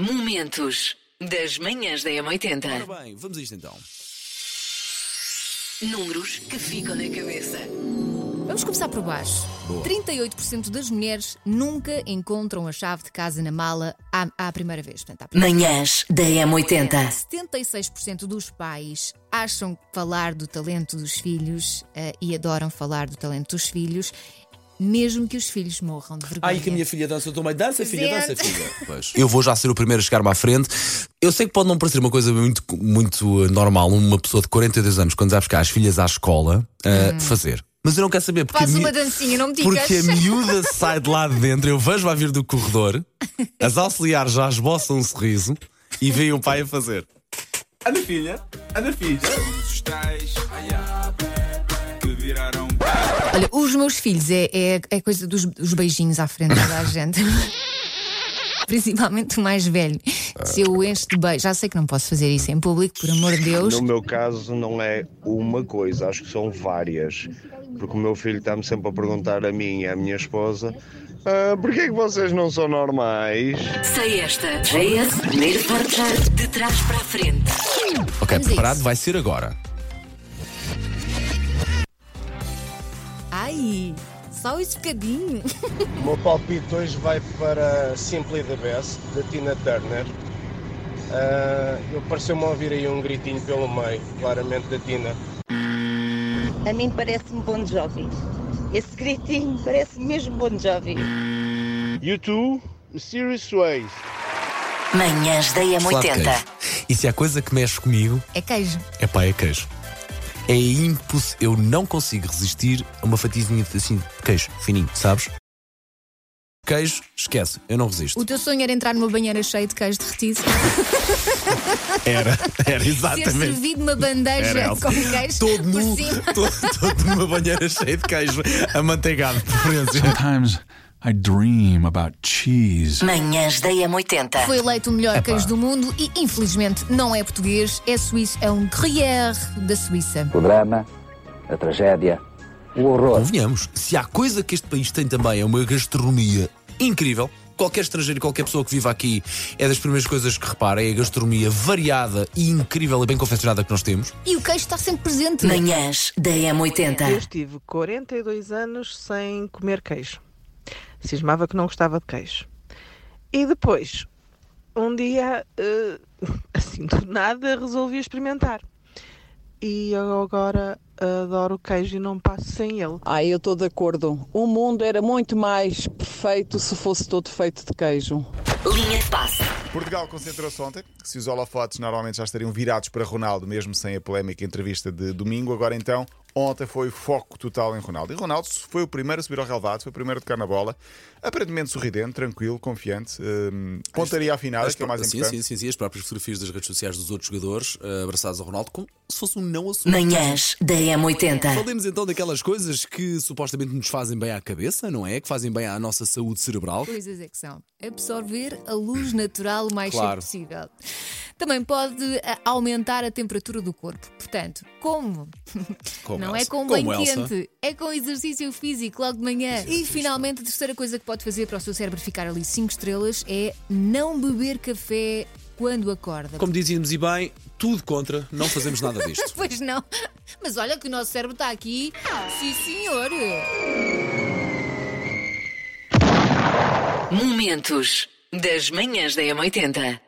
Momentos das manhãs da M80. Ora bem, vamos a isto então. Números que ficam na cabeça. Vamos começar por baixo. 38% das mulheres nunca encontram a chave de casa na mala à, à primeira vez. Portanto, à primeira Manhãs da M80. 76% dos pais acham que falar do talento dos filhos eh, e adoram falar do talento dos filhos, mesmo que os filhos morram de vergonha. Ai, que a minha filha dança, eu também dança, filha, dança, filha. Pois. Eu vou já ser o primeiro a chegar-me à frente. Eu sei que pode não parecer uma coisa muito, muito eh, normal uma pessoa de 42 anos, quando vai buscar as filhas à escola, a fazer. Mas eu não quero saber porque. Faz a mi- uma dancinha, não me digas. Porque a miúda sai de lá de dentro, eu vejo-a vir do corredor, as auxiliares já esboçam um sorriso e veem o pai a fazer. Anda, filha, anda, filha. os tais que viraram os meus filhos é, é, é coisa dos, dos beijinhos à frente de toda a gente. Principalmente o mais velho. Se eu encho de beijo, já sei que não posso fazer isso em público, por amor de Deus. No meu caso, não é uma coisa, acho que são várias. Porque o meu filho está-me sempre a perguntar a mim e à minha esposa: ah, porquê é que vocês não são normais? Sei esta. JS, primeiro portar de trás para a frente. Ok, Vamos a preparado? isso. Vai ser agora. Ai, só esse bocadinho. O meu palpite hoje vai para Simply the Best, da Tina Turner. Ah, eu pareceu-me ouvir aí um gritinho pelo meio, claramente da Tina. A mim parece-me Bon Jovi. Esse gritinho parece mesmo Bon Jovi. You too, Serious Ways. Manhãs da Gelado de M80. queijo. E se há coisa que mexe comigo, É queijo. é pá, é queijo. É impossível. Eu não consigo resistir a uma fatiazinha assim de queijo, fininho, sabes? Queijo, esquece, eu não resisto. O teu sonho era entrar numa banheira cheia de queijo derretido, Era, era ser exatamente. servido uma bandeja Era, Elsa. com queijo Todo por nu, cima. todo, todo numa banheira cheia de queijo, amanteigado, de preferência. Sometimes I dream about cheese. Manhãs da M80. Foi eleito o melhor queijo do mundo e, infelizmente, não é português, é suíço, é um Gruyère da Suíça. o drama, a tragédia, o horror. Convenhamos, se há coisa que este país tem também é uma gastronomia incrível. Qualquer estrangeiro, qualquer pessoa que viva aqui é das primeiras coisas que repara, é a gastronomia variada e incrível e bem confeccionada que nós temos. E o queijo está sempre presente. Manhãs da Eu M80. estive 42 anos sem comer queijo. Cismava que não gostava de queijo. E depois, um dia, eh, assim do nada, resolvi experimentar. E eu agora adoro queijo e não passo sem ele. Ah, eu estou de acordo. O mundo era muito mais perfeito se fosse todo feito de queijo. Linha de passe. Portugal concentrou-se ontem. Se os holofotes normalmente já estariam virados para Ronaldo, mesmo sem a polémica entrevista de domingo, agora então, ontem foi foco total em Ronaldo. E Ronaldo foi o primeiro a subir ao relevado, foi o primeiro a tocar na bola, aparentemente sorridente, tranquilo, confiante, hum, pontaria afinada, As que é o mais sim, importante. sim, sim, sim, as próprias fotografias das redes sociais dos outros jogadores eh, abraçados ao Ronaldo, como se fosse um não assunto. Manhãs da M80. Falemos então daquelas coisas que supostamente nos fazem bem à cabeça, não é? Que fazem bem à nossa saúde cerebral. Coisas é que são. Absorver a luz natural o mais Claro. cedo possível. Também pode ah, aumentar a temperatura do corpo. Portanto, como? Como Não é Elsa. com Como banho Elsa. quente, é com exercício físico logo de manhã. E finalmente, a terceira coisa que pode fazer para o seu cérebro ficar ali 5 estrelas é não beber café quando acorda. Como dizíamos e bem, tudo contra, não fazemos nada disto. Pois não. Mas olha que o nosso cérebro está aqui. Sim, senhor. Momentos das manhãs da M80.